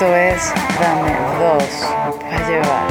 Esto es Dame dos para llevar.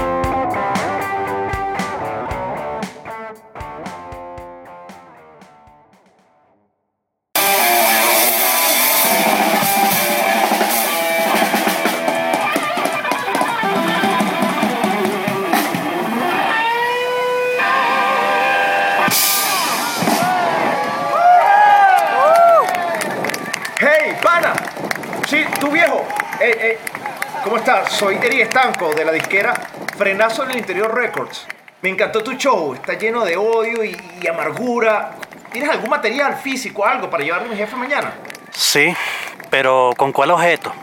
De la disquera Frenazo en el Interior Records. Me encantó tu show. Está lleno de odio y, y amargura. ¿Tienes algún material físico, algo para llevarle a mi jefe mañana? Sí, pero ¿con cuál objeto?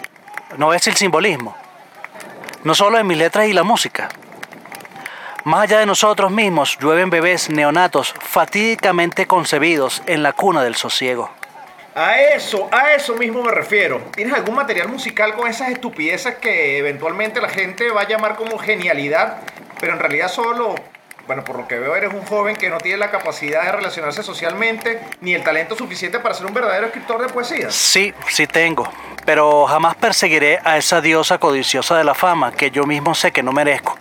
¿No ves el simbolismo? No solo en mis letras y la música. Más allá de nosotros mismos, llueven bebés neonatos fatídicamente concebidos en la cuna del sosiego. A eso, a eso mismo me refiero. ¿Tienes algún material musical con esas estupideces que eventualmente la gente va a llamar como genialidad, pero en realidad solo, bueno, por lo que veo eres un joven que no tiene la capacidad de relacionarse socialmente ni el talento suficiente para ser un verdadero escritor de poesía? Sí, sí tengo, pero jamás perseguiré a esa diosa codiciosa de la fama que yo mismo sé que no merezco.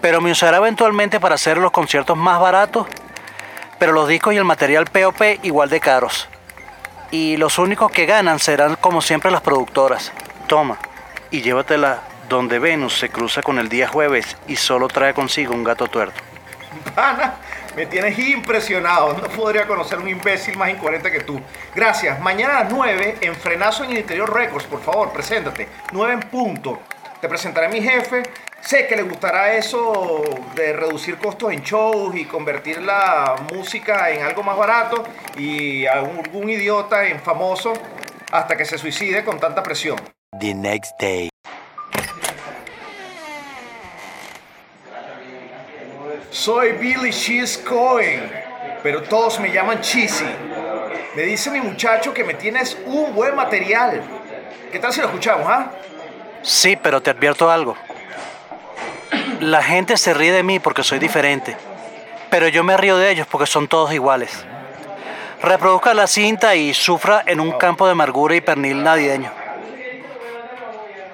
Pero me usará eventualmente para hacer los conciertos más baratos, pero los discos y el material POP igual de caros. Y los únicos que ganan serán como siempre las productoras. Toma, y llévatela donde Venus se cruza con el día jueves y solo trae consigo un gato tuerto. Pana, me tienes impresionado. No podría conocer un imbécil más incoherente que tú. Gracias. Mañana a las 9 en Frenazo en el Interior Records, por favor, preséntate. 9 en punto. Te presentaré a mi jefe. Sé que le gustará eso de reducir costos en shows y convertir la música en algo más barato y a algún idiota en famoso hasta que se suicide con tanta presión. The next day. Soy Billy Cheese Cohen, pero todos me llaman Cheesy. Me dice mi muchacho que me tienes un buen material. ¿Qué tal si lo escuchamos, ah? Sí, pero te advierto algo. La gente se ríe de mí porque soy diferente, pero yo me río de ellos porque son todos iguales. Reproduzca la cinta y sufra en un campo de amargura y pernil navideño.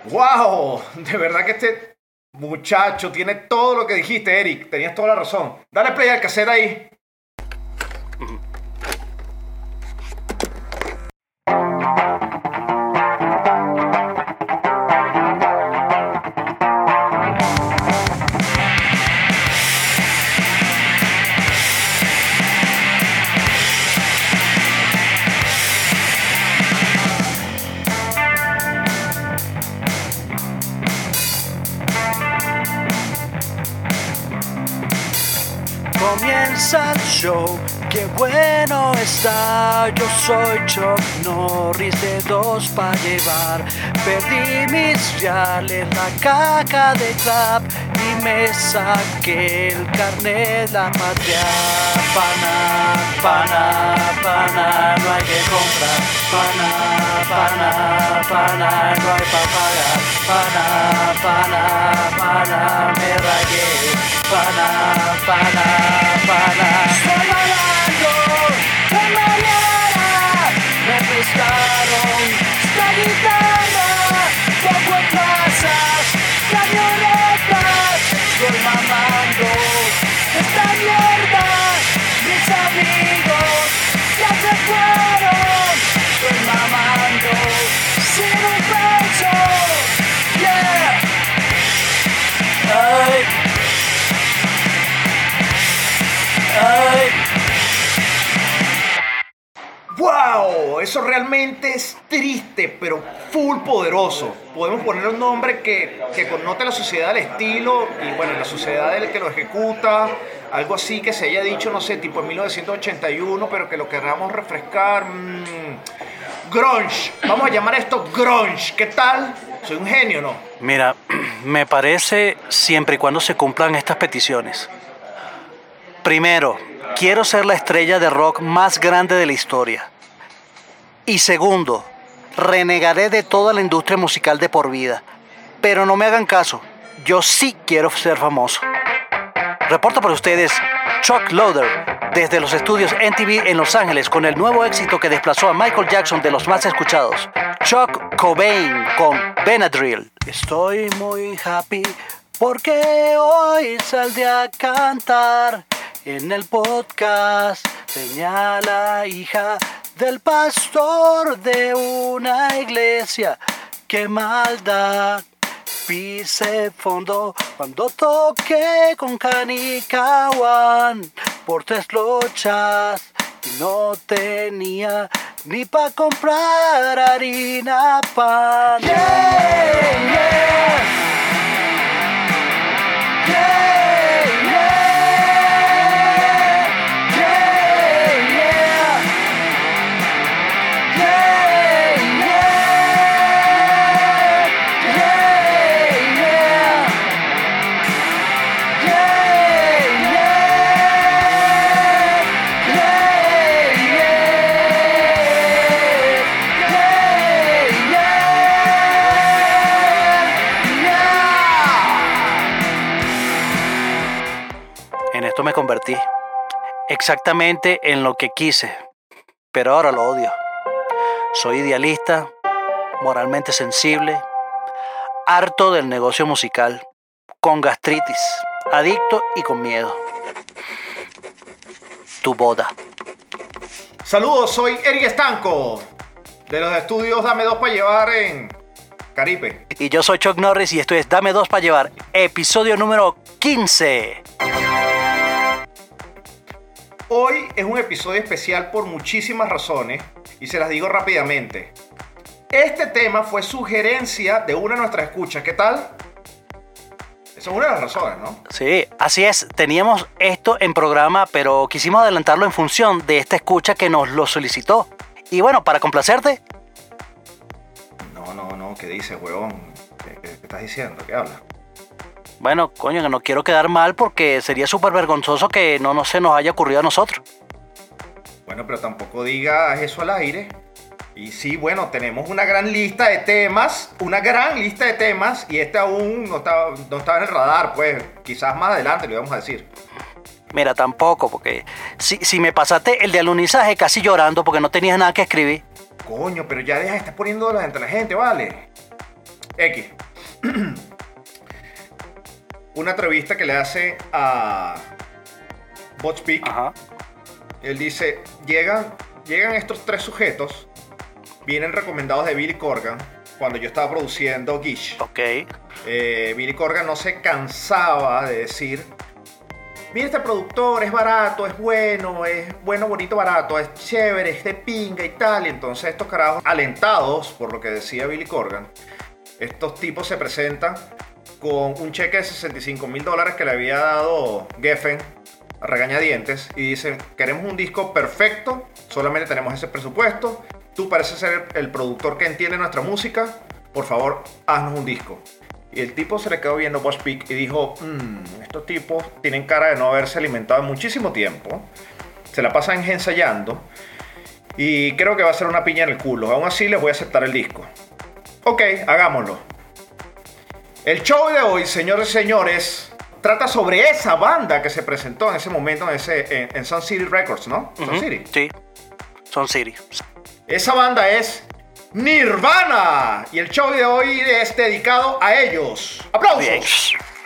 ¡Wow! De verdad que este muchacho tiene todo lo que dijiste, Eric. Tenías toda la razón. Dale play al cassette ahí. El qué bueno está. Yo soy Chuck Norris de dos para llevar. Perdí mis reales, la caca de y me saqué el carnet la patria. Pana, pana, pana, no hay que comprar. Pana, pana, pana, no hay para pagar. Pana, pana, pana, me rayé. Pana, pana, pana. Estoy volando de mañana. Me prestaron esta Mis amigos ya se Eso realmente es triste, pero full poderoso. Podemos poner un nombre que, que connote la sociedad del estilo y, bueno, la sociedad del que lo ejecuta. Algo así que se haya dicho, no sé, tipo en 1981, pero que lo queramos refrescar. mm, grunge. Vamos a llamar esto grunge. ¿Qué tal? Soy un genio, ¿no? Mira, me parece siempre y cuando se cumplan estas peticiones. Primero, quiero ser la estrella de rock más grande de la historia. Y segundo, renegaré de toda la industria musical de por vida. Pero no me hagan caso, yo sí quiero ser famoso. Reporto para ustedes Chuck Loader desde los estudios NTV en Los Ángeles con el nuevo éxito que desplazó a Michael Jackson de los más escuchados. Chuck Cobain con Benadryl. Estoy muy happy porque hoy saldré a cantar en el podcast. Señala hija del pastor de una iglesia. Qué maldad. Pise fondo cuando toqué con Kanikawan por tres lochas y no tenía ni para comprar harina pan. Convertí. Exactamente en lo que quise. Pero ahora lo odio. Soy idealista, moralmente sensible, harto del negocio musical, con gastritis, adicto y con miedo. Tu boda. Saludos, soy Eric Estanco, de los estudios Dame Dos para Llevar en Caribe. Y yo soy Chuck Norris y esto es Dame Dos para Llevar, episodio número 15. Hoy es un episodio especial por muchísimas razones y se las digo rápidamente. Este tema fue sugerencia de una de nuestras escuchas. ¿Qué tal? Esa es una de las razones, ¿no? Sí, así es. Teníamos esto en programa, pero quisimos adelantarlo en función de esta escucha que nos lo solicitó. Y bueno, para complacerte, No, no, no, ¿qué dices, huevón? ¿Qué, estás diciendo? ¿Qué hablas? Bueno, coño, que no quiero quedar mal porque sería súper vergonzoso que no, no se nos haya ocurrido a nosotros. Bueno, pero tampoco digas eso al aire. Y sí, bueno, tenemos una gran lista de temas, una gran lista de temas, y este aún no estaba, no estaba en el radar, pues quizás más adelante lo íbamos a decir. Mira, tampoco, porque si, si me pasaste el de alunizaje casi llorando porque no tenías nada que escribir. Coño, pero ya deja de estar poniendo entre la gente, ¿vale? X. Una entrevista que le hace a Botspeak. Ajá. Él dice, llegan, llegan estos tres sujetos, vienen recomendados de Billy Corgan, cuando yo estaba produciendo Gish. Ok. Eh, Billy Corgan no se cansaba de decir, mira este productor, es barato, es bueno, es bueno, bonito, barato, es chévere, es de pinga y tal. Y entonces estos carajos, alentados por lo que decía Billy Corgan, estos tipos se presentan con un cheque de 65 mil dólares que le había dado Geffen a regañadientes y dicen, queremos un disco perfecto, solamente tenemos ese presupuesto, tú pareces ser el, productor que entiende nuestra música, por favor, haznos un disco. Y el tipo se le quedó viendo Boss Peak y dijo, "Mm, estos tipos tienen cara de no haberse alimentado en muchísimo tiempo, se la pasan ensayando y creo que va a ser una piña en el culo, aún así les voy a aceptar el disco. Ok, hagámoslo. El show de hoy, señores y señores, trata sobre esa banda que se presentó en ese momento en, ese, en, en Sun City Records, ¿no? Sun City. Sí. Son City. Esa banda es Nirvana. Y el show de hoy es dedicado a ellos. ¡Aplausos! Bien.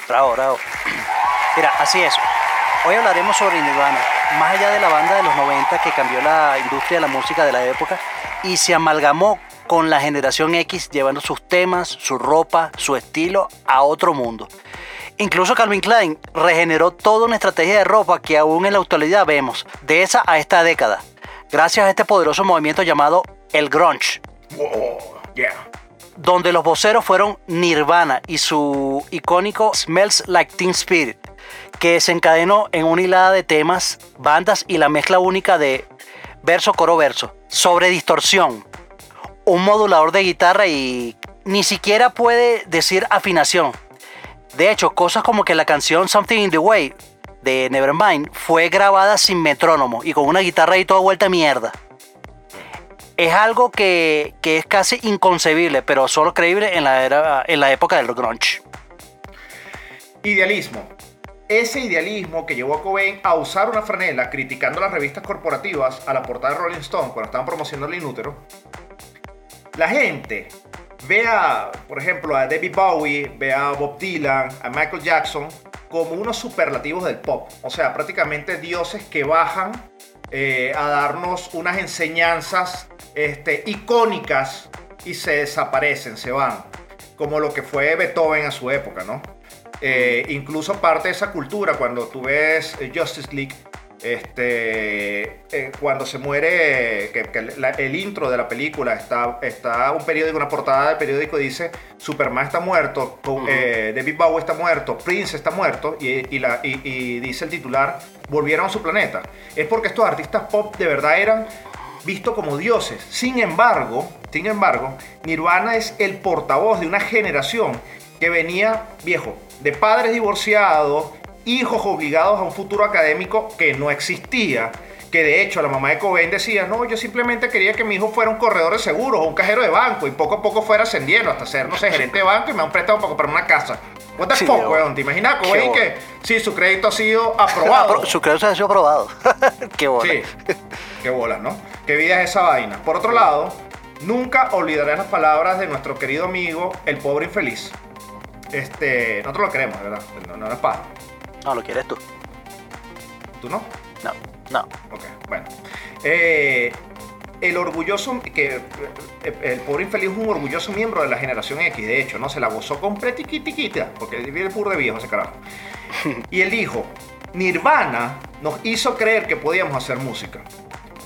Bravo, bravo. Mira, así es. Hoy hablaremos sobre Nirvana, más allá de la banda de los 90 que cambió la industria de la música de la época y se amalgamó con la generación X llevando sus temas, su ropa, su estilo a otro mundo. Incluso Calvin Klein regeneró toda una estrategia de ropa que aún en la actualidad vemos, de esa a esta década, gracias a este poderoso movimiento llamado el grunge, Wow, yeah. donde los voceros fueron Nirvana y su icónico Smells Like Teen Spirit, que desencadenó en una hilada de temas, bandas y la mezcla única de verso, coro, verso, sobre distorsión, un modulador de guitarra y ni siquiera puede decir afinación. De hecho, cosas como que la canción Something in the Way de Nevermind fue grabada sin metrónomo y con una guitarra ahí toda vuelta mierda. Es algo que, que es casi inconcebible, pero solo creíble en la, era, en la época del grunge. Idealismo. Ese idealismo que llevó a Cobain a usar una franela criticando las revistas corporativas a la portada de Rolling Stone cuando estaban promocionando el inútero. La gente ve a, por ejemplo, a David Bowie, ve a Bob Dylan, a Michael Jackson como unos superlativos del pop. O sea, prácticamente dioses que bajan eh, a darnos unas enseñanzas este, icónicas y se desaparecen, se van. Como lo que fue Beethoven a su época, ¿no? Eh, incluso parte de esa cultura, cuando tú ves eh, Justice League, este, eh, cuando se muere, que, que la- el intro de la película está, está un periódico, una portada del periódico dice Superman está muerto, eh, David Bowie está muerto, Prince está muerto y, y la, y- y dice el titular volvieron a su planeta. Es porque estos artistas pop de verdad eran vistos como dioses. Sin embargo, sin embargo, Nirvana es el portavoz de una generación que venía viejo, de padres divorciados, hijos obligados a un futuro académico que no existía. Que de hecho la mamá de Cobain decía, no, yo simplemente quería que mi hijo fuera un corredor de seguros o un cajero de banco y poco a poco fuera ascendiendo hasta ser, no sé, gerente de banco y me han prestado para comprar una casa. What the Sí, fuck, weón, ¿te imaginas Cobain bola. que sí, su crédito ha sido aprobado? su crédito ha sido aprobado. Qué bola. Sí, qué bolas, ¿no? Qué vida es esa vaina. Por otro lado, nunca olvidaré las palabras de nuestro querido amigo, el pobre infeliz. Este, nosotros lo queremos, ¿verdad? No, no, es. No, lo quieres tú. ¿Tú no? No, no. Ok, bueno. Eh, el orgulloso, que eh, el pobre infeliz es un orgulloso miembro de la generación X, de hecho, ¿no? Se la gozó completiquitiquita, porque viene puro de viejo ese carajo. Y él dijo, Nirvana nos hizo creer que podíamos hacer música,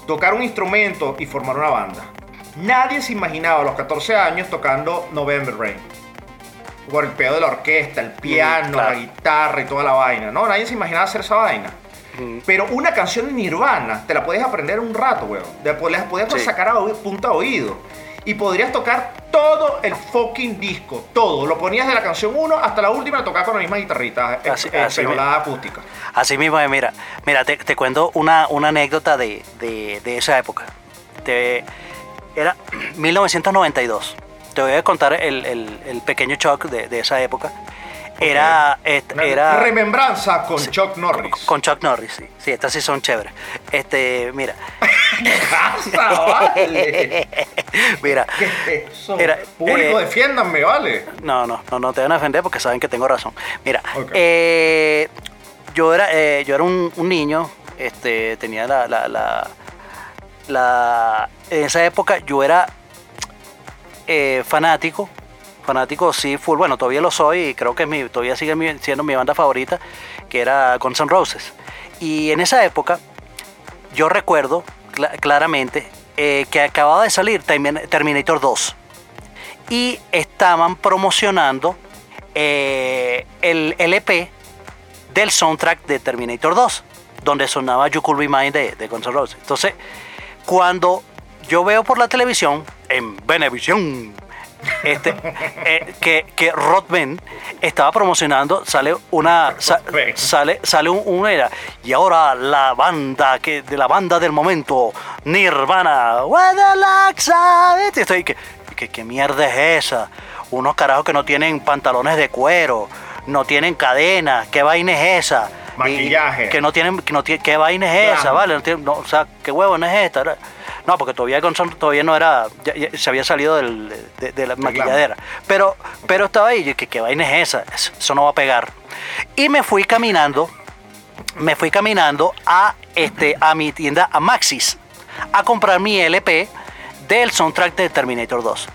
tocar un instrumento y formar una banda. Nadie se imaginaba a los 14 años tocando November Rain. Pedo de la orquesta, el piano, claro. la guitarra y toda la vaina. No, nadie se imaginaba hacer esa vaina. Pero una canción de Nirvana te la puedes aprender en un rato, weón. Después la podías Sí. sacar a punta de oído. Y podrías tocar todo el fucking disco, todo. Lo ponías de la canción 1 hasta la última, la tocabas con la misma guitarrita, eh, Así- eh, así acústica. Así mismo, es, mira, mira, te, te cuento una, una anécdota de, de- de esa época. Te- era 1992. Te voy a contar el, el- el pequeño shock de, de esa época. Era, et- era remembranza con Chuck Norris. con Chuck Norris, sí. Sí, estas sí son chéveres. Este, mira, mira. ¿Qué es eso? Era, Público, eh, defiéndanme, vale. No, no, no, no te van a defender porque saben que tengo razón. Mira, eh, yo era, eh, yo era un, un niño, este, tenía la, la, la, la- en esa época yo era eh, fanático, fanático sí, full, bueno, todavía lo soy y creo que mi, todavía sigue siendo mi banda favorita, que era Guns N' Roses. Y en esa época yo recuerdo cla- claramente eh, que acababa de salir Termin- Terminator 2 y estaban promocionando eh, el LP del soundtrack de Terminator 2, donde sonaba You Could Be Mine de, de Guns N' Roses. Entonces, cuando yo veo por la televisión, en Venevisión, este, eh, que, que Rodman estaba promocionando, sale una sa- sale, sale un, un era, y ahora la banda que de la banda del momento, Nirvana, lights are- estoy que, que qué mierda es esa, unos carajos que no tienen pantalones de cuero, no tienen cadenas, qué vaina es esa, Y- Maquillaje. que no tienen, que no tiene, qué vaina es esa, vale, no, o sea, qué huevo no es esta, no, porque todavía todavía no era, ya- ya se había salido del- de, de la maquilladera, pero, pero estaba ahí, yo, ¿qué, qué vaina es esa, eso no va a pegar, y me fui caminando, me fui caminando a, este, a mi tienda, a Maxis, a comprar mi LP del soundtrack de Terminator 2.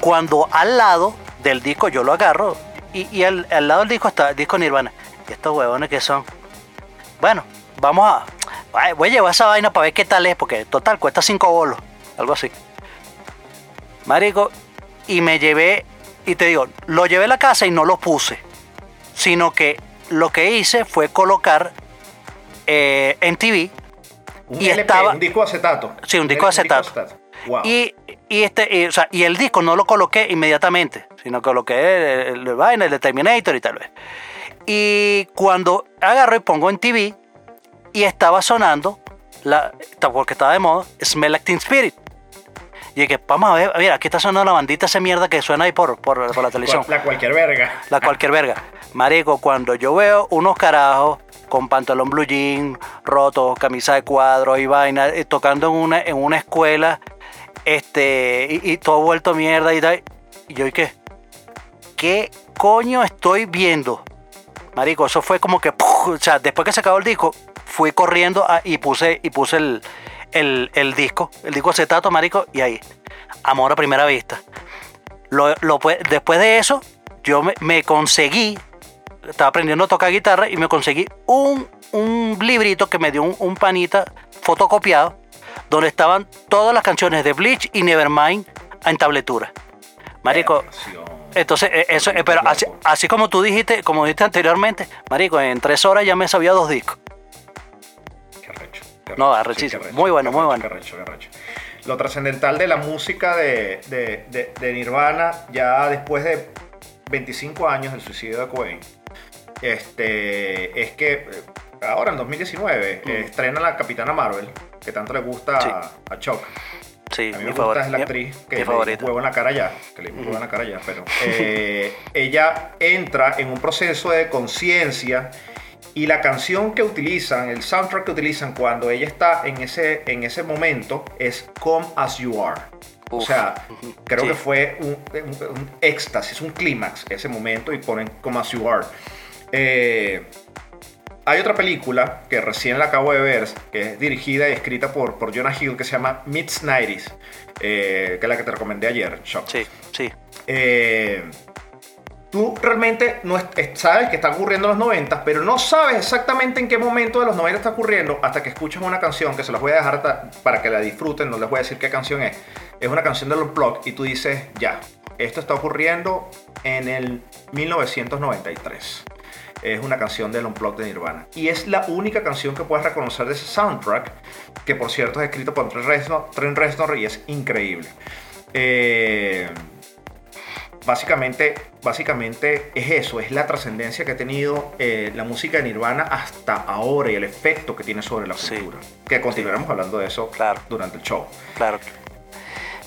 Cuando al lado del disco yo lo agarro y, y al, al lado del disco está el disco Nirvana. ¿Y estos huevones que son? Bueno, vamos a... ay, Voy a llevar esa vaina para ver qué tal es, porque total cuesta 5 bolos, algo así. Marico, y me llevé, y te digo, lo llevé a la casa y no lo puse, sino que lo que hice fue colocar eh, en TV Un y LP, estaba- un disco acetato. Sí, un disco acetato. Wow. Y, y este, y, o sea, y el disco no lo coloqué inmediatamente, sino coloqué el, el, vaina, el de Terminator y tal vez. Y cuando agarro y pongo en TV, y estaba sonando, la, porque estaba de moda, Smell Like Teen Spirit. Y dije, vamos a ver, mira, aquí está sonando la bandita esa mierda que suena ahí por, por, por la televisión. La cualquier verga. La cualquier verga. Marico, cuando yo veo unos carajos con pantalón blue jean, roto, camisa de cuadro y vaina, eh, tocando en una, en una escuela Este, y, y todo vuelto mierda y tal. Y yo, ¿y qué? ¿Qué coño estoy viendo? Marico, eso fue como que, o sea, después que se acabó el disco, fui corriendo a- y puse, y puse el, el, el disco, el disco acetato, marico, y ahí, amor a primera vista. Lo- después de eso, yo me, me conseguí, estaba aprendiendo a tocar guitarra y me conseguí un, un librito que me dio un, un panita fotocopiado, donde estaban todas las canciones de Bleach y Nevermind en tabletura. Marico, entonces, eh, eso, eh, pero así, así como tú dijiste, como dijiste anteriormente, Marico, en tres horas ya me sabía dos discos. Qué No, arrechísimo. Muy bueno, muy bueno. qué arrecho, qué arrecho. Lo trascendental de la música de, de- de- de Nirvana, ya después de 25 años del suicidio de Cobain, este, es que eh, ahora en 2019 eh, estrena la Capitana Marvel, que tanto le gusta Mm. Sí. a, a Chuck. Sí, A mí mi me favor- gusta es la actriz que le favorita. huevo en la cara ya, que le dimos huevo en la cara ya, pero eh, ella entra en un proceso de conciencia y la canción que utilizan, el soundtrack que utilizan cuando ella está en ese, en ese momento es Come As You Are. o sea, creo sí. que fue un, un- un éxtasis, un clímax ese momento y ponen Come As You Are. Eh, hay otra película que recién la acabo de ver, que es dirigida y escrita por, por Jonah Hill, que se llama Mids 90s, eh, que es la que te recomendé ayer, Shock. Sí, sí. Eh, tú realmente no es- es- sabes que está ocurriendo en los 90, pero no sabes exactamente en qué momento de los 90 está ocurriendo hasta que escuchas una canción que se las voy a dejar para que la disfruten, no les voy a decir qué canción es. Es una canción de los Block y tú dices, ya, esto está ocurriendo en el 1993. Es una canción del Unplugged de Nirvana. Y es la única canción que puedes reconocer de ese soundtrack, que por cierto es escrito por Trent Reznor, Trent Reznor y es increíble. Eh, básicamente, básicamente es eso, es la trascendencia que ha tenido eh, la música de Nirvana hasta ahora y el efecto que tiene sobre la Sí. cultura. Que continuaremos hablando de eso Claro. durante el show. Claro.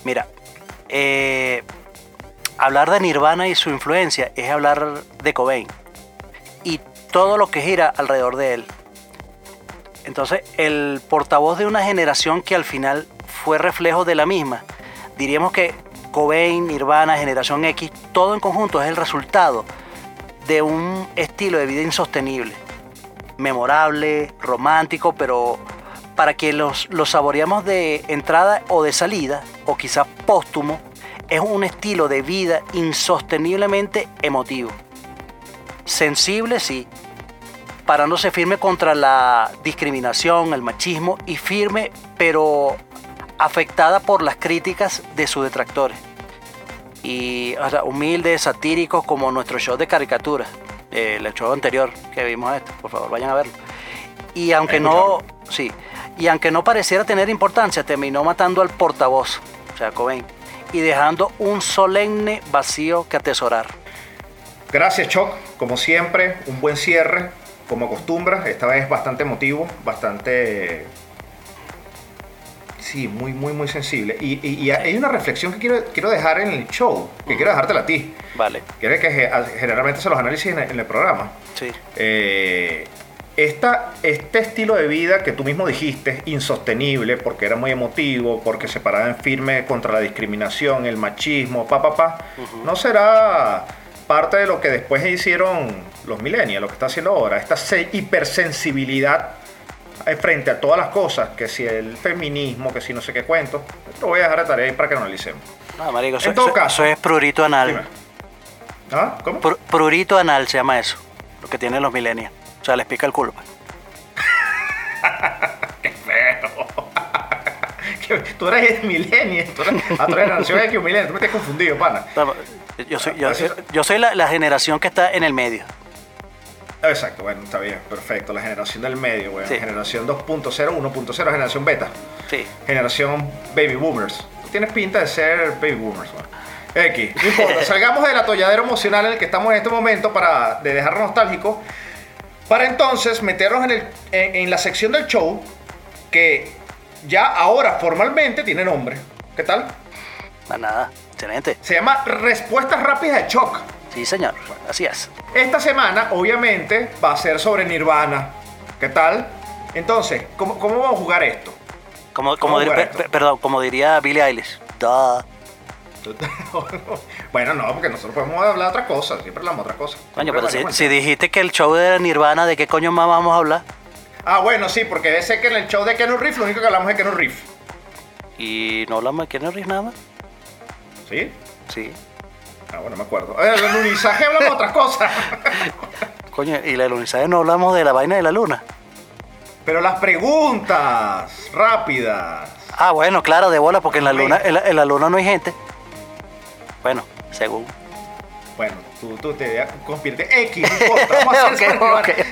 Mira, eh, hablar de Nirvana y su influencia es hablar de Cobain y todo lo que gira alrededor de él. Entonces, el portavoz de una generación que al final fue reflejo de la misma, diríamos que Cobain, Nirvana, Generación X, todo en conjunto es el resultado de un estilo de vida insostenible memorable, romántico, pero para que los, los saboreamos de entrada o de salida, o quizás póstumo, es un estilo de vida insosteniblemente emotivo. Sensible, sí, parándose firme contra la discriminación, el machismo, y firme, pero afectada por las críticas de sus detractores. Y o sea, humildes, satíricos, como nuestro show de caricaturas, el show anterior que vimos esto, por favor, vayan a verlo. Y aunque no, sí, y aunque no pareciera tener importancia, terminó matando al portavoz, o sea, Cobain, y dejando un solemne vacío que atesorar. Gracias, Choc. Como siempre, un buen cierre, como acostumbras. Esta vez bastante emotivo, bastante. Sí, muy, muy, muy sensible. Y, y- y hay una reflexión que quiero, quiero dejar en el show, que quiero dejártela a ti. Vale, Quiero que ge- generalmente se los análisis en el, en el programa. sí, Eh, esta- este estilo de vida que tú mismo dijiste, insostenible, porque era muy emotivo, porque se paraba en firme contra la discriminación, el machismo, pa, pa, pa, no será parte de lo que después hicieron los millennials, lo que está haciendo ahora, esta se- hipersensibilidad frente a todas las cosas, que si el feminismo, que si no sé qué cuento, lo voy a dejar de tarea ahí para que lo analicemos. no, marico, eso, En todo caso- eso es prurito anal. Dime. ¿Ah? ¿Cómo? Pr- prurito anal se llama eso, lo que tienen los millennials. O sea, les pica el culo. pues. Que tú eres millennial, tú eres, ah, tú eres generación X millennial, tú me tienes confundido, pana. No, Yo soy, yo, yo soy la, la generación que está en el medio. Exacto, bueno, está bien, perfecto. La generación del medio, Sí. generación 2.0, 1.0, generación beta, Sí. generación baby boomers. Tú tienes pinta de ser baby boomers, bueno. X, no importa, salgamos del atolladero emocional en el que estamos en este momento para de dejar nostálgico, para entonces meternos en, el, en, en la sección del show que ya ahora formalmente tiene nombre. ¿Qué tal? Nada, nada. Excelente. Se llama Respuestas Rápidas de Shock. Sí, señor. Así es. Esta semana, obviamente, va a ser sobre Nirvana. ¿Qué tal? Entonces, ¿cómo, cómo vamos a jugar esto? Como, como ¿Cómo dir- jugar per- esto? per- perdón, como diría Billie Eilish. Duh. bueno, no, porque nosotros podemos hablar de otras cosas. Siempre hablamos de otras cosas. Coño, pero si, si dijiste que el show de Nirvana, ¿de qué coño más vamos a hablar? Ah, bueno, sí, porque ser que en el show de Keanu Reeves lo único que hablamos es de Keanu Reeves. Y no hablamos de Keanu Reeves nada más. ¿Sí? Sí. Ah, bueno, me acuerdo. Eh, el alunizaje hablamos de otras cosas. Coño, y la alunizaje no hablamos de la vaina de la luna. Pero las preguntas rápidas. Ah, bueno, claro, de bola, porque en la luna, en la, en la luna no hay gente. Bueno, según. Bueno, tú, tú te convierte X, no importa. Vamos a hacer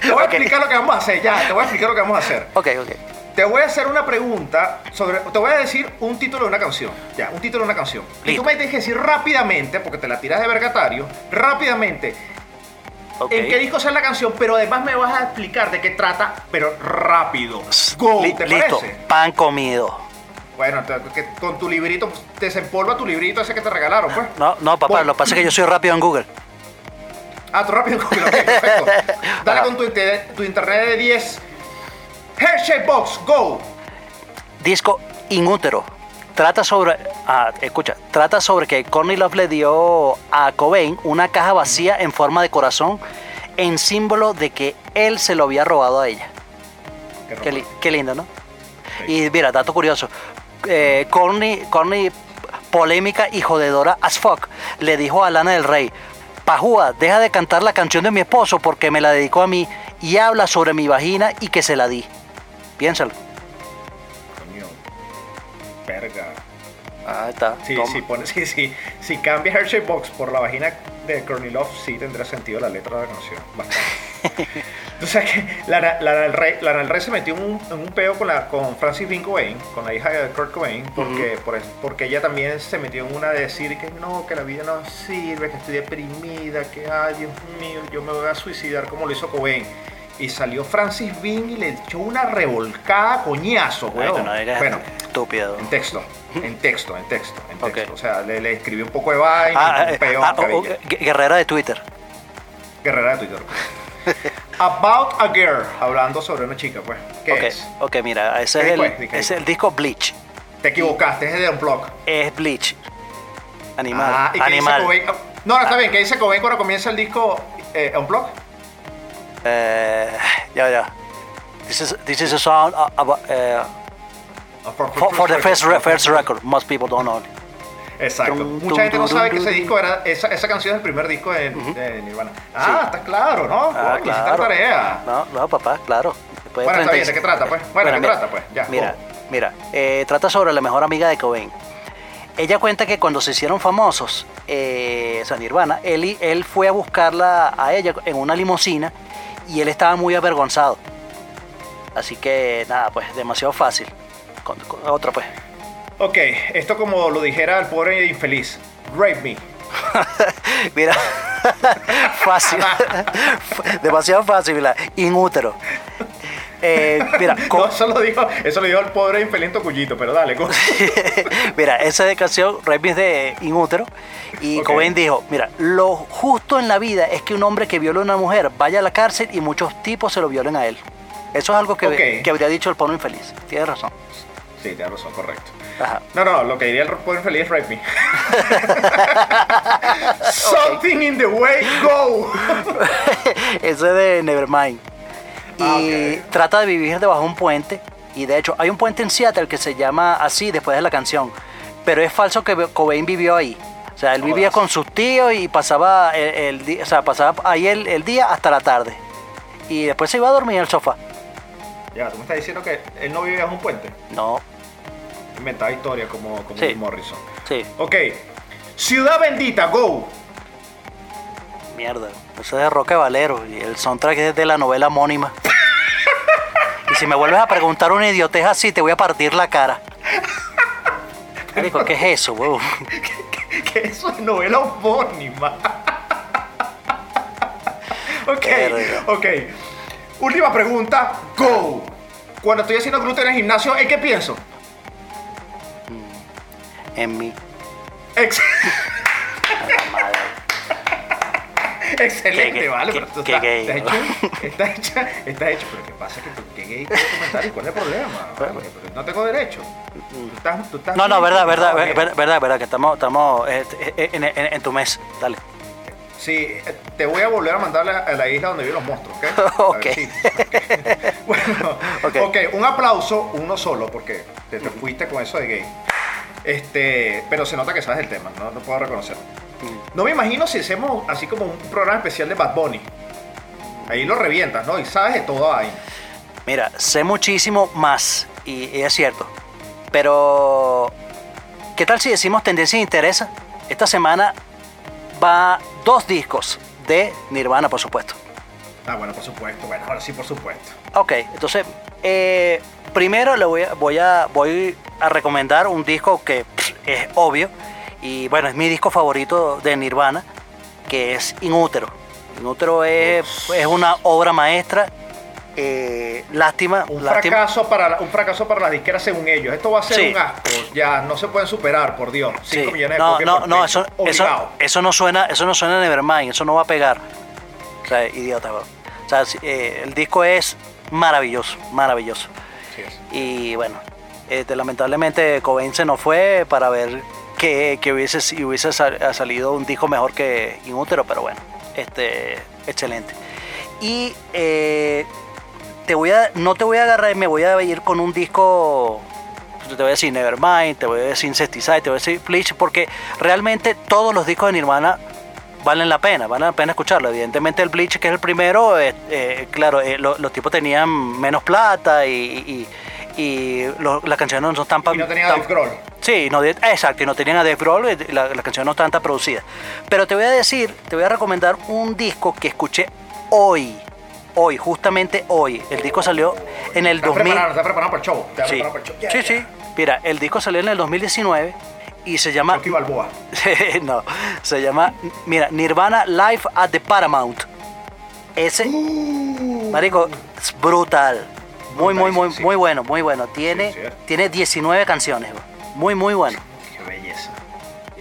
Te voy a explicar lo que vamos a hacer, ya. Te voy a explicar lo que vamos a hacer. Ok, ok. Te voy a hacer una pregunta sobre. Te voy a decir un título de una canción. Ya, un título de una canción. Y tú me tienes que decir rápidamente, porque te la tiras de vergatario, rápidamente, en qué disco sale la canción, pero además me vas a explicar de qué trata, pero rápido. Go, Li- ¿te listo, parece? pan comido. Bueno, te- que con tu librito, pues, desempolva tu librito ese que te regalaron, pues. No, no, papá, lo que pasa es que yo soy rápido en Google. Ah, tú rápido, ok, perfecto. Dale Ajá. con tu internet de 10. Hershey Box, go. Disco Inútero. Trata sobre. Ah, escucha. Trata sobre que Courtney Love le dio a Cobain una caja vacía en forma de corazón en símbolo de que él se lo había robado a ella. Qué Qué, li- romántico. qué lindo, ¿no? Y mira, dato curioso. Eh, Courtney, Courtney, polémica y jodedora as fuck, le dijo a Lana del Rey: Pajúa, deja de cantar la canción de mi esposo porque me la dedicó a mí y habla sobre mi vagina y que se la di. Piénsalo. Coño. Verga. Ahí está. Sí, toma. sí, pone, sí, sí. Si cambia Hershey Box por la vagina de Courtney Love, sí tendrá sentido la letra de la canción. Bastante. Tú sabes que Lana, Lana del Rey, Lana del Rey se metió en un, en un peo con, la, con Francis Bean Cobain, con la hija de Kurt Cobain, porque, por porque ella también se metió en una de decir que no, que la vida no sirve, que estoy deprimida, que ay, Dios mío, yo me voy a suicidar como lo hizo Cobain. Y salió Francis Bean y le echó una revolcada coñazo, no digas Bueno, estúpido. en texto, en texto, en texto, en texto. O sea, le, le escribí un poco de vaina, Ah, un eh, peo, ah, oh, guerrera de Twitter. Guerrera de Twitter. About a Girl, hablando sobre una chica, pues. ¿Qué es? ok, mira, ese ¿Qué es el, disco es? ¿De qué ese es el disco Bleach. Te equivocaste, es de Unplug. Es Bleach. Animal. Ah, ¿y qué dice animal. Cobain? Ah, No, no, está bien. ¿Qué dice Cobain cuando comienza el disco eh, Unplug? Eh, ya, ya. This is, this is a song uh, about, Ah, For, the first, first record. Most people don't know. Exacto. Mucha gente no sabe que ese disco era. Esa, esa canción es el primer disco de, de Nirvana. Ah, está claro, ¿no? Ah, claro. tarea. No, no, papá, claro. Después Bueno, está bien, 36. ¿de qué trata, pues? Bueno, ¿de qué mira, trata, pues? Ya, Mira, go. mira, eh, trata sobre la mejor amiga de Cobain. Ella cuenta que cuando se hicieron famosos, eh, o sea, Nirvana, él, él fue a buscarla a ella en una limusina y él estaba muy avergonzado. Así que nada, pues demasiado fácil. Con, con- otra pues. Ok, esto como lo dijera el pobre infeliz. Rape me. Mira, fácil. demasiado fácil, mira, inútero. Eh, mira, No, eso lo dijo, eso lo dijo el pobre infeliz Tocuyito, pero dale. mira, esa de canción, es de Inútero. Y Ok. Cobain dijo, mira, lo justo en la vida es que un hombre que viola a una mujer vaya a la cárcel y muchos tipos se lo violen a él. Eso es algo que, que habría dicho el pobre infeliz. Tienes razón. Sí, tienes razón, correcto. Ajá. No, no, lo que diría el pobre infeliz es rape me. Something in the way, go. Eso es de Nevermind. Y Ah, ok. trata de vivir debajo de un puente. Y de hecho, hay un puente en Seattle que se llama así después de la canción. Pero es falso que Cobain vivió ahí. O sea, él vivía con sus tíos y pasaba el, el o sea, pasaba ahí el, el día hasta la tarde. Y después se iba a dormir en el sofá. Ya, tú me estás diciendo que él no vive bajo un puente. No, Inventaba historia como, como Sí. Morrison. sí, Ok. Ciudad bendita, go. mierda. Eso es de Roque Valero y el soundtrack es de la novela homónima. y si me vuelves a preguntar una idiotez así, te voy a partir la cara. Marico, ¿qué es eso, huevón? que eso es novela homónima. ok, ok. Última pregunta, go. Cuando estoy haciendo glúten en el gimnasio, ¿en qué pienso? En mí. Ex- Excelente, Qué- vale, qué- pero tú qué estás, gay, estás hecho, estás hecha, estás hecho, pero ¿qué pasa que qué gay con ese comentario? ¿Cuál es el problema? Pero no tengo derecho. Tú estás, tú estás No, no, verdad, verdad, verdad, verdad, verdad, que estamos, estamos eh, en, en- en tu mes. Dale. Sí, te voy a volver a mandar a la, isla donde viven los monstruos, ¿ok? Ok. Bueno, Ok. ok, un aplauso, uno solo, porque te, te fuiste con eso de gay. Este, pero se nota que sabes el tema, no, no puedo reconocer. No me imagino si hacemos así como un programa especial de Bad Bunny. Ahí lo revientas, ¿no? Y sabes de todo ahí. Mira, sé muchísimo más, y, y es cierto. Pero, ¿qué tal si decimos tendencia e interesa? Esta semana va dos discos de Nirvana, por supuesto. Ah, bueno, por supuesto. Bueno, ahora sí, por supuesto. Ok, entonces, eh, primero le voy a, voy, a, voy a recomendar un disco que pff, es obvio, y bueno, es mi disco favorito de Nirvana, que es Inútero. Inútero es, es una obra maestra. eh, lástima, Un lástima. fracaso, para, la- un fracaso para las disqueras según ellos. Esto va a ser Sí. un asco. Ya no se pueden superar, por Dios. 5 Sí, millones de no, no, por no, eso, eso, eso no suena, eso no suena Nevermind, eso no va a pegar. O sea, idiota, bro. O sea, eh, el disco es maravilloso, maravilloso. Es. Y bueno, este, lamentablemente Cobain se nos fue para ver que, que hubiese, si hubiese sal- salido un disco mejor que Inútero, pero bueno, este, excelente. Y eh, te voy a, no te voy a agarrar, me voy a ir con un disco, te voy a decir Nevermind, te voy a decir Incesticide, te voy a decir Bleach, porque realmente todos los discos de Nirvana valen la pena, valen la pena escucharlo. Evidentemente el Bleach, que es el primero, eh, eh, claro, eh, lo- los tipos tenían menos plata y, y- y lo- las canciones no son tan... Y no tenía tan- Dave Grohl. Sí, no, de- exacto, y no tenían a Dave Grohl, eh, la, la canción no están tan producidas. Pero te voy a decir, te voy a recomendar un disco que escuché hoy, hoy, justamente hoy. El disco salió en el Está 2000. preparado, está preparado para el show. Está Sí, para el show. Ya, sí, sí. Mira, el disco salió en el 2019 y se llama... Rocky Balboa. no, se llama, mira, Nirvana Live at the Paramount. Ese, marico, es brutal. Muy, muy, muy, Uh. Sí. muy bueno, muy bueno. Tiene, Sí, sí. tiene 19 canciones. bro. Muy, muy bueno. Qué belleza.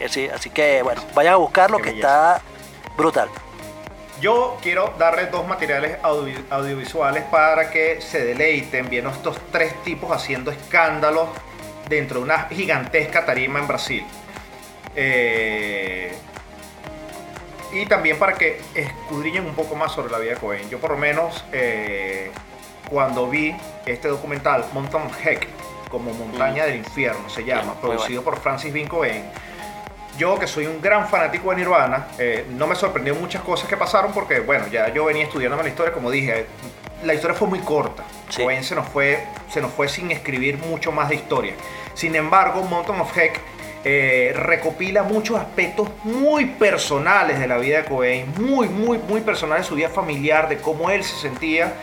Así, así que, bueno, vayan a buscarlo Qué que belleza. está brutal. Yo quiero darles dos materiales audio- audiovisuales para que se deleiten viendo estos tres tipos haciendo escándalos dentro de una gigantesca tarima en Brasil. Eh, y también para que escudriñen un poco más sobre la vida de Cohen. Yo por lo menos eh, cuando vi este documental Mountain Heck como Montaña del Infierno se llama, muy producido por Francis Bean Cohen, yo que soy un gran fanático de Nirvana, eh, no me sorprendió muchas cosas que pasaron porque, bueno, ya yo venía estudiando la historia, como dije, la historia fue muy corta. Sí. Cohen se nos, fue, se nos fue sin escribir mucho más de historia. Sin embargo, Mountain of Heck eh, recopila muchos aspectos muy personales de la vida de Cohen, muy, muy, muy personales de su vida familiar, de cómo él se sentía.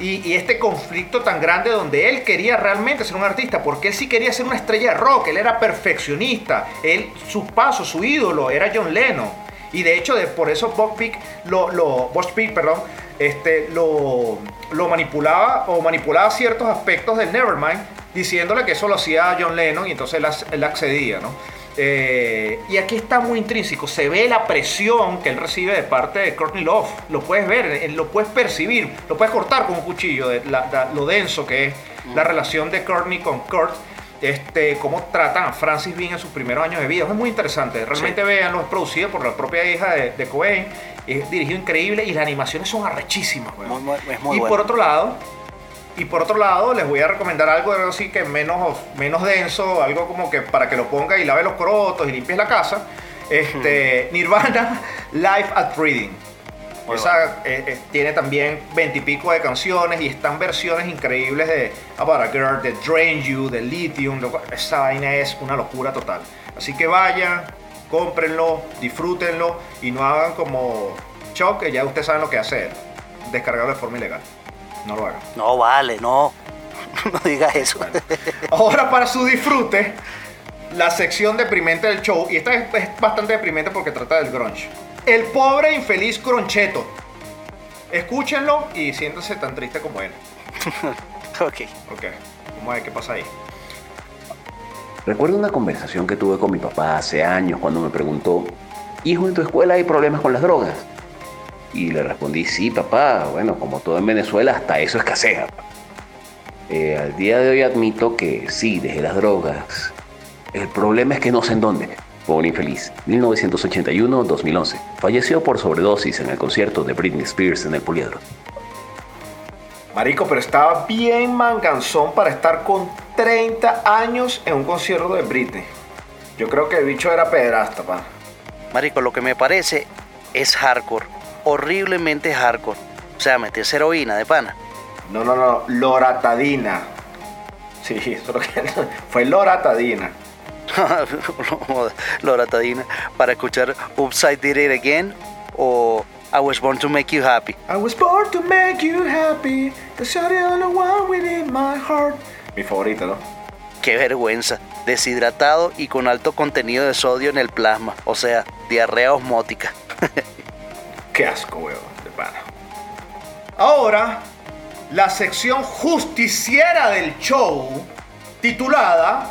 Y, este conflicto tan grande donde él quería realmente ser un artista, porque él sí quería ser una estrella de rock, él era perfeccionista, él, su paso, su ídolo era John Lennon. Y de hecho, de, por eso Bob Peak lo, lo, Bob Peak, perdón, este, lo, lo manipulaba o manipulaba ciertos aspectos del Nevermind, diciéndole que eso lo hacía John Lennon y entonces él, él accedía, ¿no? Eh, y aquí está muy intrínseco, se ve la presión que él recibe de parte de Courtney Love, lo puedes ver, eh, lo puedes percibir, lo puedes cortar con un cuchillo, de la- la- lo denso que es la relación de Courtney con Kurt, este, cómo tratan a Francis Bean en sus primeros años de vida, es muy interesante, realmente Sí. véanlo, es producido por la propia hija de, de Cohen, es dirigido increíble y las animaciones son arrechísimas, weón. Muy, muy- es muy y bueno. por otro lado, y por otro lado, les voy a recomendar algo así que menos, menos denso, algo como que para que lo ponga y lave los corotos y limpies la casa. Este, Nirvana Live at Reading. Muy Esa eh, eh, tiene también veintipico de canciones y están versiones increíbles de About a Girl, de Drain You, de Lithium. lo esa vaina es una locura total. Así que vayan, cómprenlo, disfrútenlo y no hagan como Chuck, que ya ustedes saben lo que hacer. Descargarlo de forma ilegal. No lo hagan. No, vale, no. no digas eso. Ahora para su disfrute, la sección deprimente del show, y esta es, es bastante deprimente porque trata del grunge. El pobre infeliz Croncheto. Escúchenlo y siéntanse tan triste como él. ok. Ok, vamos a ver qué pasa ahí. Recuerdo una conversación que tuve con mi papá hace años cuando me preguntó, hijo, en tu escuela hay problemas con las drogas. Y le respondí, sí, papá, bueno, como todo en Venezuela, hasta eso escasea. Eh, al día de hoy admito que sí, dejé las drogas. El problema es que no sé en dónde. Pobre infeliz, 1981-2011. Falleció por sobredosis en el concierto de Britney Spears en el Poliedro. Marico, pero estaba bien manganzón para estar con 30 años en un concierto de Britney. Yo creo que el bicho era pederasta, pa. Marico, lo que me parece es hardcore. Horriblemente hardcore. O sea, meterse heroína de pana. No, no, no, loratadina. Sí, eso es lo que fue loratadina. Loratadina. Para escuchar Upside Did It Again o I Was Born to Make You Happy. I was born to make you happy. Cause you're the only one within my heart. Mi favorita, ¿no? Qué vergüenza. Deshidratado y con alto contenido de sodio en el plasma. O sea, diarrea osmótica. Qué asco, weón, de pana. Ahora, la sección justiciera del show, titulada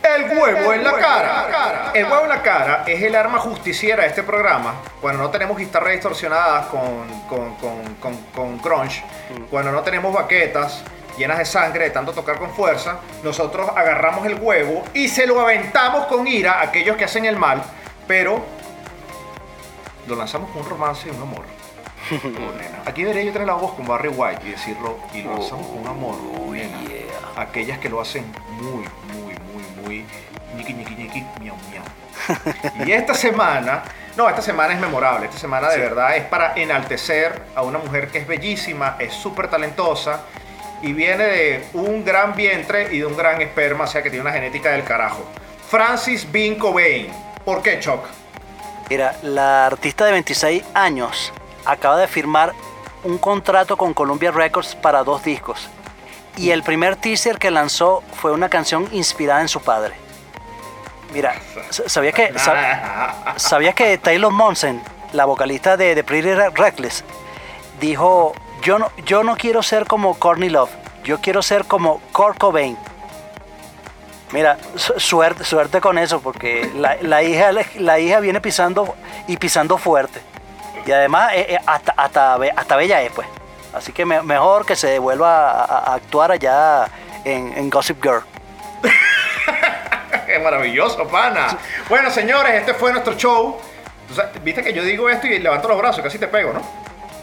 El huevo en la cara. El huevo en la cara es el arma justiciera de este programa. Cuando no tenemos guitarras distorsionadas con, con, con, con, con crunch, cuando no tenemos baquetas llenas de sangre de tanto tocar con fuerza, nosotros agarramos el huevo y se lo aventamos con ira a aquellos que hacen el mal, pero lo lanzamos con un romance y un amor. Oh, nena. Aquí debería yo tener la voz con Barry White y decirlo, y lo lanzamos con un amor, nena. Aquellas que lo hacen muy, muy, muy, muy ñiqui, ñiqui, ñiqui, miau, miau. Y esta semana, no, esta semana es memorable. Esta semana de verdad es para enaltecer a una mujer que es bellísima, es súper talentosa y viene de un gran vientre y de un gran esperma, o sea que tiene una genética del carajo. Francis Bean Cobain. ¿Por qué, Choc? Mira, la artista de 26 años acaba de firmar un contrato con Columbia Records para dos discos. Y el primer teaser que lanzó fue una canción inspirada en su padre. Mira, ¿sabías que, sab- ¿sabías que Taylor Momsen, la vocalista de The Pretty Reckless, dijo, yo no, yo no quiero ser como Courtney Love, yo quiero ser como Kurt Cobain. Mira, su- suerte, suerte con eso, porque la, la hija, la hija viene pisando y pisando fuerte. Y además, eh, eh, hasta, hasta, hasta bella es, pues. Así que me- mejor que se devuelva a, actuar allá en, en Gossip Girl. Qué maravilloso, pana. Bueno, señores, este fue nuestro show. Viste que yo digo esto y levanto los brazos, casi te pego, ¿no?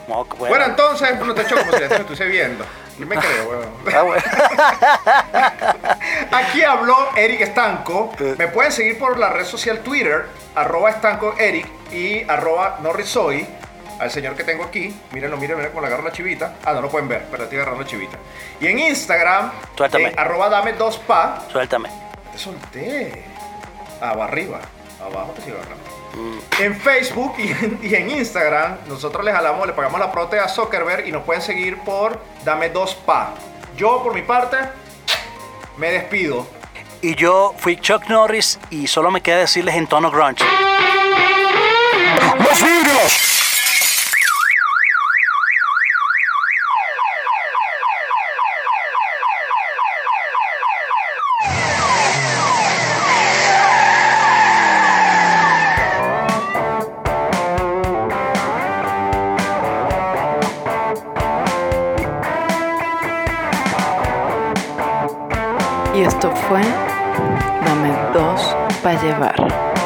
No, bueno. Bueno, entonces, nuestro show, como si te estuviese viendo. Yo me creo, weón. Ah, bueno. Aquí habló Eric Estanco. Me pueden seguir por la red social Twitter, arroba estanco Eric y arroba Norrisoy. Al señor que tengo aquí, mírenlo, mírenlo, cómo le agarro la chivita. Ah, no lo pueden ver, pero estoy agarrando la chivita. Y en Instagram, Suéltame. en arroba dame dos pa. Suéltame. Te solté. Ah, va arriba. Abajo te sigo agarrando. En Facebook y en, y en Instagram, nosotros les jalamos, le pagamos la prote a Zuckerberg y nos pueden seguir por Dame dos pa. Yo, por mi parte, me despido. Y yo fui Chuck Norris y solo me queda decirles en tono grunge. ¡Los llevar.